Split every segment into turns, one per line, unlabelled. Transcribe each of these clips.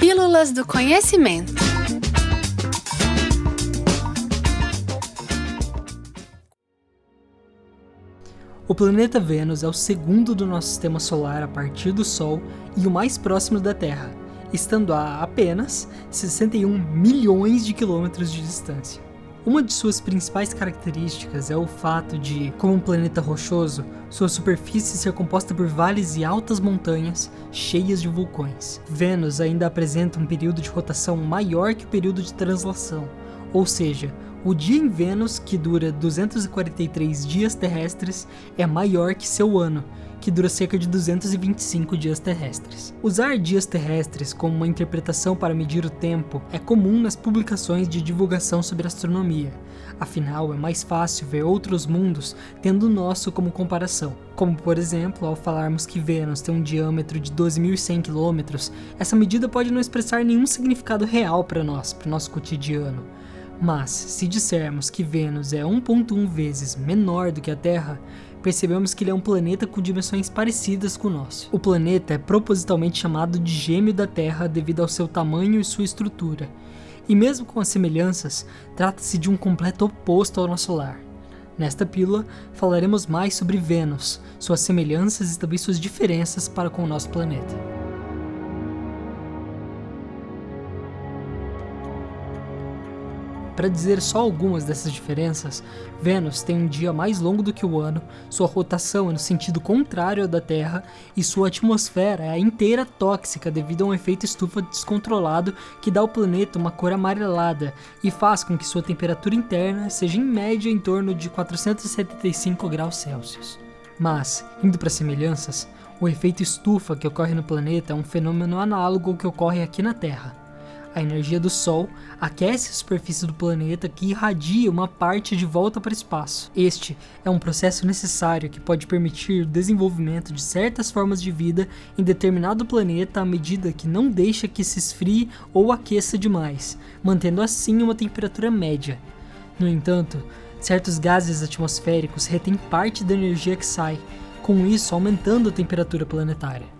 Pílulas do Conhecimento.
O planeta Vênus é o segundo do nosso sistema solar a partir do Sol e o mais próximo da Terra, estando a apenas 61 milhões de quilômetros de distância. Uma de suas principais características é o fato de, como um planeta rochoso, sua superfície ser composta por vales e altas montanhas cheias de vulcões. Vênus ainda apresenta um período de rotação maior que o período de translação, ou seja, o dia em Vênus, que dura 243 dias terrestres, é maior que seu ano, que dura cerca de 225 dias terrestres. Usar dias terrestres como uma interpretação para medir o tempo é comum nas publicações de divulgação sobre astronomia. Afinal, é mais fácil ver outros mundos tendo o nosso como comparação. Como, por exemplo, ao falarmos que Vênus tem um diâmetro de 12.100 km, essa medida pode não expressar nenhum significado real para nós, para o nosso cotidiano. Mas, se dissermos que Vênus é 1,1 vezes menor do que a Terra, percebemos que ele é um planeta com dimensões parecidas com o nosso. O planeta é propositalmente chamado de gêmeo da Terra devido ao seu tamanho e sua estrutura. E mesmo com as semelhanças, trata-se de um completo oposto ao nosso lar. Nesta pílula, falaremos mais sobre Vênus, suas semelhanças e também suas diferenças para com o nosso planeta. Para dizer só algumas dessas diferenças, Vênus tem um dia mais longo do que o ano, sua rotação é no sentido contrário à da Terra e sua atmosfera é inteira tóxica devido a um efeito estufa descontrolado que dá ao planeta uma cor amarelada e faz com que sua temperatura interna seja em média em torno de 475 graus Celsius. Mas, indo para semelhanças, o efeito estufa que ocorre no planeta é um fenômeno análogo ao que ocorre aqui na Terra. A energia do Sol aquece a superfície do planeta que irradia uma parte de volta para o espaço. Este é um processo necessário que pode permitir o desenvolvimento de certas formas de vida em determinado planeta à medida que não deixa que se esfrie ou aqueça demais, mantendo assim uma temperatura média. No entanto, certos gases atmosféricos retêm parte da energia que sai, com isso aumentando a temperatura planetária.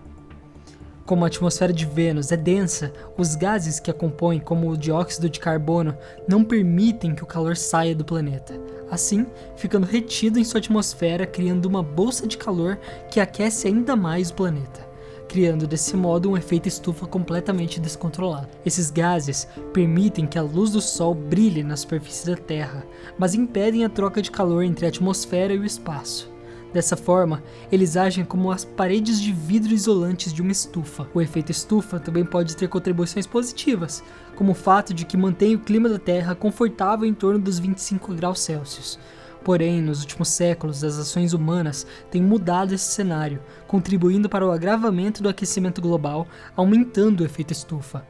Como a atmosfera de Vênus é densa, os gases que a compõem, como o dióxido de carbono, não permitem que o calor saia do planeta. Assim, ficando retido em sua atmosfera, criando uma bolsa de calor que aquece ainda mais o planeta criando desse modo um efeito estufa completamente descontrolado. Esses gases permitem que a luz do Sol brilhe na superfície da Terra, mas impedem a troca de calor entre a atmosfera e o espaço. Dessa forma, eles agem como as paredes de vidro isolantes de uma estufa. O efeito estufa também pode ter contribuições positivas, como o fato de que mantém o clima da Terra confortável em torno dos 25 graus Celsius. Porém, nos últimos séculos, as ações humanas têm mudado esse cenário, contribuindo para o agravamento do aquecimento global, aumentando o efeito estufa.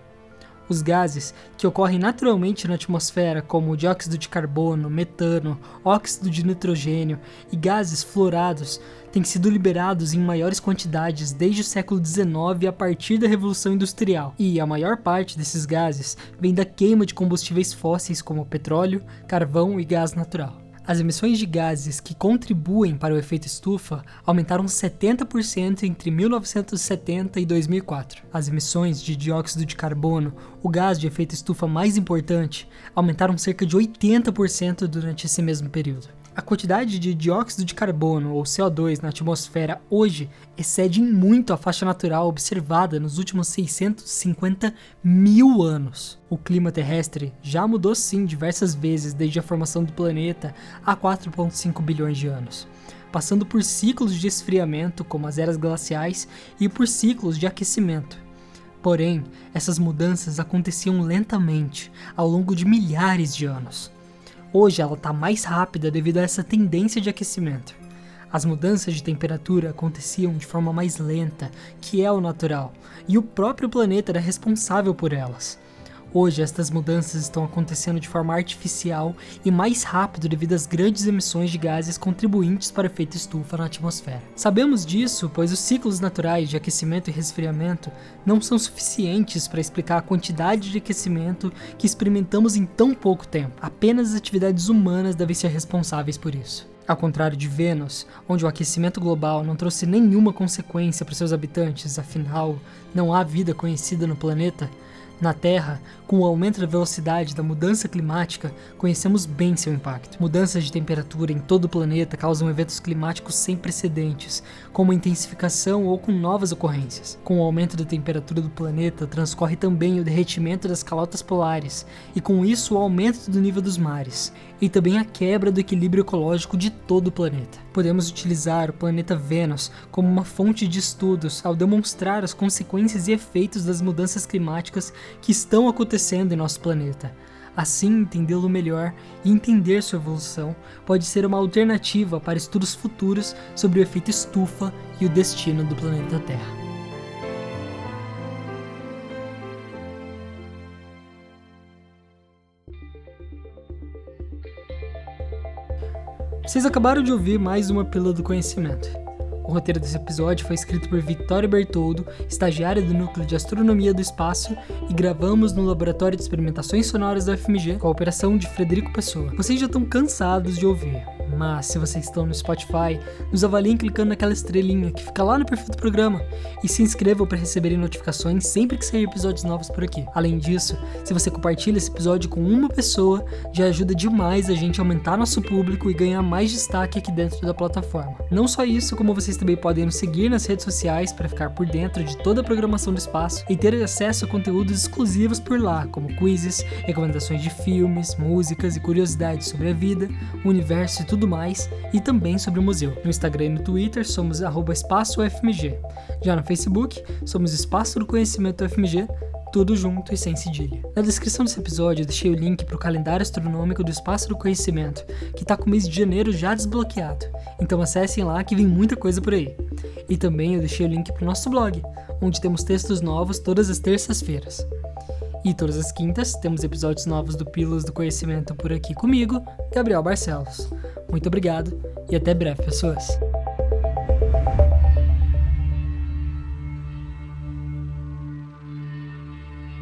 Os gases que ocorrem naturalmente na atmosfera, como dióxido de carbono, metano, óxido de nitrogênio e gases fluorados, têm sido liberados em maiores quantidades desde o século XIX a partir da Revolução Industrial, e a maior parte desses gases vem da queima de combustíveis fósseis como petróleo, carvão e gás natural. As emissões de gases que contribuem para o efeito estufa aumentaram 70% entre 1970 e 2004. As emissões de dióxido de carbono, o gás de efeito estufa mais importante, aumentaram cerca de 80% durante esse mesmo período. A quantidade de dióxido de carbono, ou CO2, na atmosfera hoje excede em muito a faixa natural observada nos últimos 650 mil anos. O clima terrestre já mudou sim diversas vezes desde a formação do planeta há 4,5 bilhões de anos, passando por ciclos de esfriamento, como as eras glaciais, e por ciclos de aquecimento. Porém, essas mudanças aconteciam lentamente, ao longo de milhares de anos. Hoje ela está mais rápida devido a essa tendência de aquecimento. As mudanças de temperatura aconteciam de forma mais lenta, que é o natural, e o próprio planeta era responsável por elas. Hoje, estas mudanças estão acontecendo de forma artificial e mais rápido devido às grandes emissões de gases contribuintes para o efeito estufa na atmosfera. Sabemos disso, pois os ciclos naturais de aquecimento e resfriamento não são suficientes para explicar a quantidade de aquecimento que experimentamos em tão pouco tempo. Apenas as atividades humanas devem ser responsáveis por isso. Ao contrário de Vênus, onde o aquecimento global não trouxe nenhuma consequência para seus habitantes, afinal, não há vida conhecida no planeta, Na Terra, com o aumento da velocidade da mudança climática, conhecemos bem seu impacto. Mudanças de temperatura em todo o planeta causam eventos climáticos sem precedentes, como intensificação ou com novas ocorrências. Com o aumento da temperatura do planeta, transcorre também o derretimento das calotas polares, e com isso o aumento do nível dos mares, e também a quebra do equilíbrio ecológico de todo o planeta. Podemos utilizar o planeta Vênus como uma fonte de estudos ao demonstrar as consequências e efeitos das mudanças climáticas que estão acontecendo em nosso planeta. Assim, entendê-lo melhor e entender sua evolução pode ser uma alternativa para estudos futuros sobre o efeito estufa e o destino do planeta Terra. Vocês acabaram de ouvir mais uma Pílula do Conhecimento. O roteiro desse episódio foi escrito por Victoria Bertoldo, estagiária do Núcleo de Astronomia do Espaço, e gravamos no Laboratório de Experimentações Sonoras da FMG, com a operação de Frederico Pessoa. Vocês já estão cansados de ouvir, mas se vocês estão no Spotify, nos avaliem clicando naquela estrelinha que fica lá no perfil do programa e se inscrevam para receberem notificações sempre que sair episódios novos por aqui. Além disso, se você compartilha esse episódio com uma pessoa, já ajuda demais a gente a aumentar nosso público e ganhar mais destaque aqui dentro da plataforma. Não só isso, como vocês também podem nos seguir nas redes sociais para ficar por dentro de toda a programação do espaço e ter acesso a conteúdos exclusivos por lá, como quizzes, recomendações de filmes, músicas e curiosidades sobre a vida, o universo e tudo mais, e também sobre o museu. No Instagram e no Twitter somos espaçofmg. Já no Facebook, somos Espaço do Conhecimento FMG, tudo junto e sem cedilha. Na descrição desse episódio eu deixei o link para o calendário astronômico do Espaço do Conhecimento, que está com o mês de janeiro já desbloqueado. Então acessem lá que vem muita coisa por aí. E também eu deixei o link para o nosso blog, onde temos textos novos todas as terças-feiras. E todas as quintas temos episódios novos do Pílulas do Conhecimento por aqui comigo, Gabriel Barcelos. Muito obrigado e até breve, pessoas!